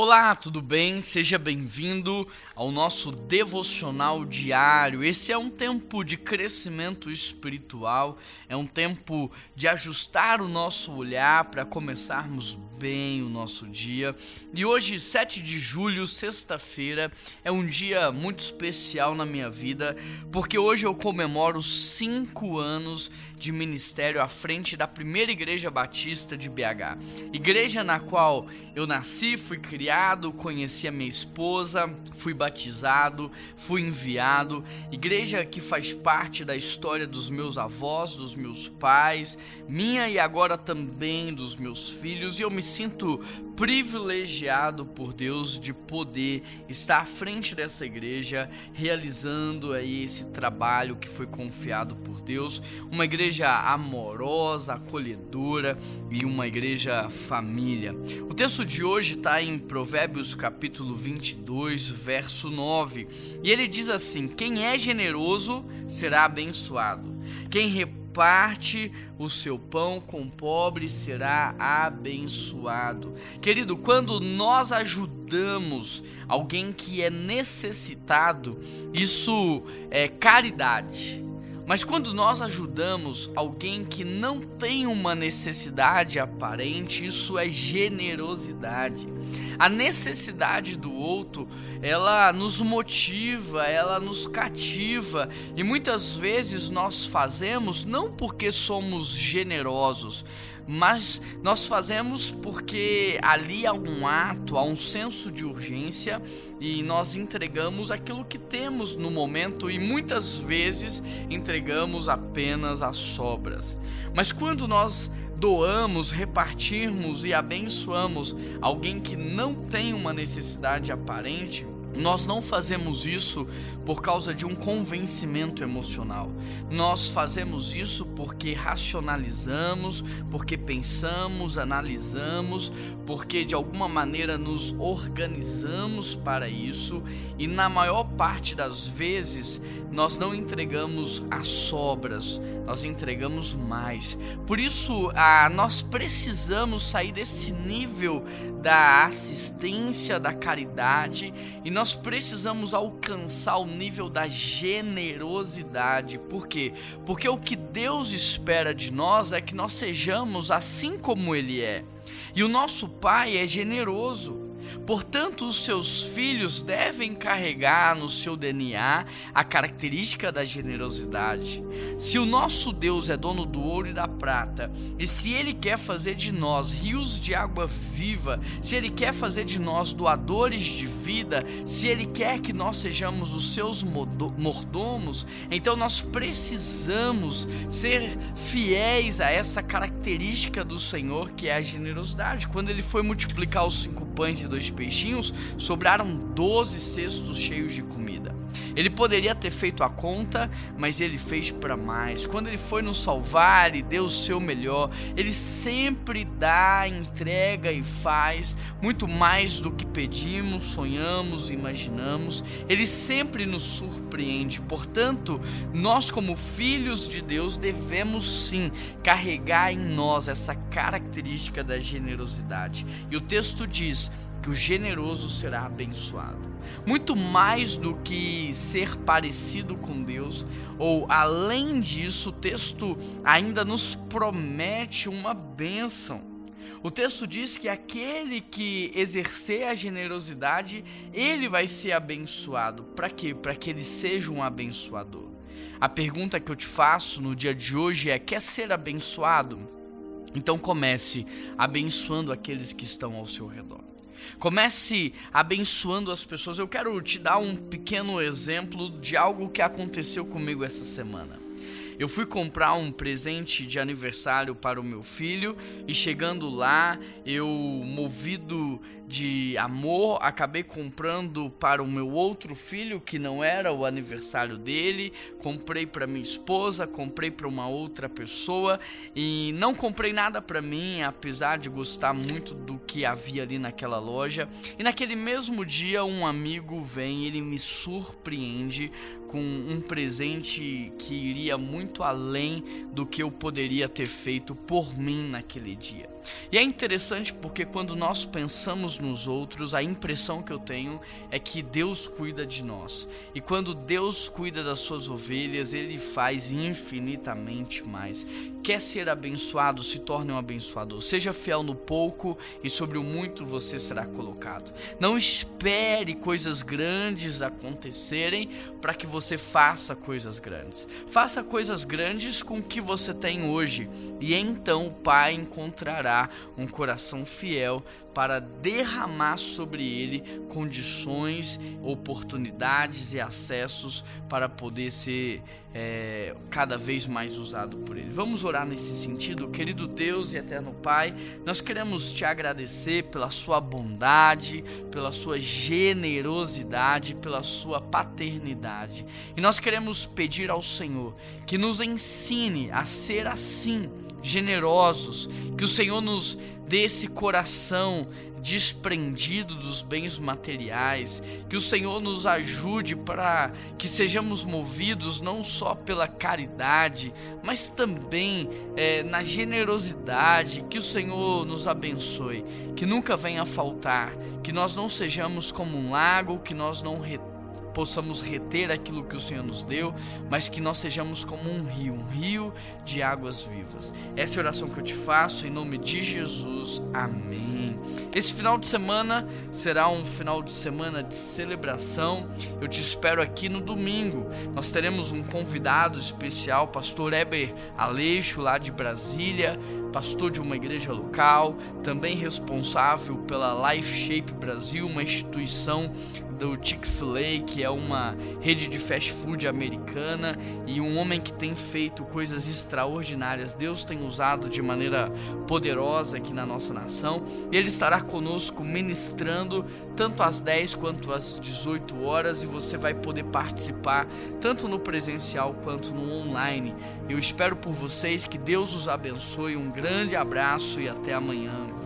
Olá, tudo bem? Seja bem-vindo ao nosso devocional diário. Esse é um tempo de crescimento espiritual, é um tempo de ajustar o nosso olhar para começarmos bem o nosso dia. E hoje, 7 de julho, sexta-feira, é um dia muito especial na minha vida, porque hoje eu comemoro cinco anos de ministério à frente da primeira igreja batista de BH. Igreja na qual eu nasci, fui criado, conheci a minha esposa, fui batizado, fui enviado. Igreja que faz parte da história dos meus avós, dos meus pais, minha e agora também dos meus filhos, e eu me sinto privilegiado por Deus de poder estar à frente dessa igreja, realizando aí esse trabalho que foi confiado por Deus, uma igreja amorosa, acolhedora e uma igreja família. O texto de hoje está em Provérbios capítulo 22, verso 9, e ele diz assim: Quem é generoso será abençoado. Quem reparte o seu pão com o pobre será abençoado. Querido, quando nós ajudamos alguém que é necessitado, isso é caridade. Mas quando nós ajudamos alguém que não tem uma necessidade aparente, isso é generosidade. A necessidade do outro, ela nos motiva, ela nos cativa e muitas vezes nós fazemos não porque somos generosos, mas nós fazemos porque ali há um ato, há um senso de urgência e nós entregamos aquilo que temos no momento e muitas vezes entregamos apenas as sobras. Mas quando nós doamos, repartirmos e abençoamos alguém que não tem uma necessidade aparente, nós não fazemos isso por causa de um convencimento emocional. Nós fazemos isso porque racionalizamos, porque pensamos, analisamos, porque de alguma maneira nos organizamos para isso e na maior parte das vezes nós não entregamos as sobras, nós entregamos mais. Por isso, ah, nós precisamos sair desse nível da assistência, da caridade e nós precisamos alcançar o nível da generosidade. Por quê? Porque o que Deus espera de nós é que nós sejamos assim como Ele é. E o nosso Pai é generoso. Portanto, os seus filhos devem carregar no seu DNA a característica da generosidade. Se o nosso Deus é dono do ouro e da prata, e se ele quer fazer de nós rios de água viva, se ele quer fazer de nós doadores de vida, se ele quer que nós sejamos os seus mordomos, então nós precisamos ser fiéis a essa característica do Senhor que é a generosidade. Quando ele foi multiplicar os cinco pães e dois peixinhos, sobraram doze cestos cheios de comida. Ele poderia ter feito a conta, mas ele fez para mais. Quando ele foi nos salvar e deu o seu melhor, ele sempre dá, entrega e faz muito mais do que pedimos, sonhamos, imaginamos. Ele sempre nos surpreende. Portanto, nós como filhos de Deus devemos sim carregar em nós essa característica da generosidade. E o texto diz que o generoso será abençoado. Muito mais do que ser parecido com Deus, ou além disso, o texto ainda nos promete uma bênção. O texto diz que aquele que exercer a generosidade, ele vai ser abençoado. Para quê? Para que ele seja um abençoador. A pergunta que eu te faço no dia de hoje é: quer ser abençoado? Então comece abençoando aqueles que estão ao seu redor. Comece abençoando as pessoas. Eu quero te dar um pequeno exemplo de algo que aconteceu comigo essa semana. Eu fui comprar um presente de aniversário para o meu filho e chegando lá, eu movido de amor, acabei comprando para o meu outro filho que não era o aniversário dele, comprei para minha esposa, comprei para uma outra pessoa e não comprei nada para mim, apesar de gostar muito do que havia ali naquela loja. E naquele mesmo dia um amigo vem, ele me surpreende com um presente que iria muito além do que eu poderia ter feito por mim naquele dia. E é interessante porque quando nós pensamos nos outros, a impressão que eu tenho é que Deus cuida de nós. E quando Deus cuida das suas ovelhas, ele faz infinitamente mais. Quer ser abençoado, se torne um abençoador. Seja fiel no pouco e sobre o muito você será colocado. Não espere coisas grandes acontecerem para que você faça coisas grandes. Faça coisas grandes com o que você tem hoje e então o Pai encontrará um coração fiel para derramar sobre ele condições, oportunidades e acessos para poder ser é, cada vez mais usado por ele. Vamos orar nesse sentido, querido Deus e eterno Pai. Nós queremos te agradecer pela sua bondade, pela sua generosidade, pela sua paternidade. E nós queremos pedir ao Senhor que nos ensine a ser assim generosos, que o Senhor nos dê esse coração desprendido dos bens materiais, que o Senhor nos ajude para que sejamos movidos não só pela caridade, mas também é, na generosidade, que o Senhor nos abençoe, que nunca venha faltar, que nós não sejamos como um lago, que nós não retornemos possamos reter aquilo que o Senhor nos deu, mas que nós sejamos como um rio, um rio de águas vivas. Essa é a oração que eu te faço em nome de Jesus. Amém. Esse final de semana será um final de semana de celebração. Eu te espero aqui no domingo. Nós teremos um convidado especial, pastor Eber Aleixo, lá de Brasília pastor de uma igreja local, também responsável pela Life Shape Brasil, uma instituição do Chick-fil-A, que é uma rede de fast food americana, e um homem que tem feito coisas extraordinárias. Deus tem usado de maneira poderosa aqui na nossa nação. Ele estará conosco ministrando tanto às 10 quanto às 18 horas e você vai poder participar tanto no presencial quanto no online. Eu espero por vocês que Deus os abençoe. Um grande abraço e até amanhã.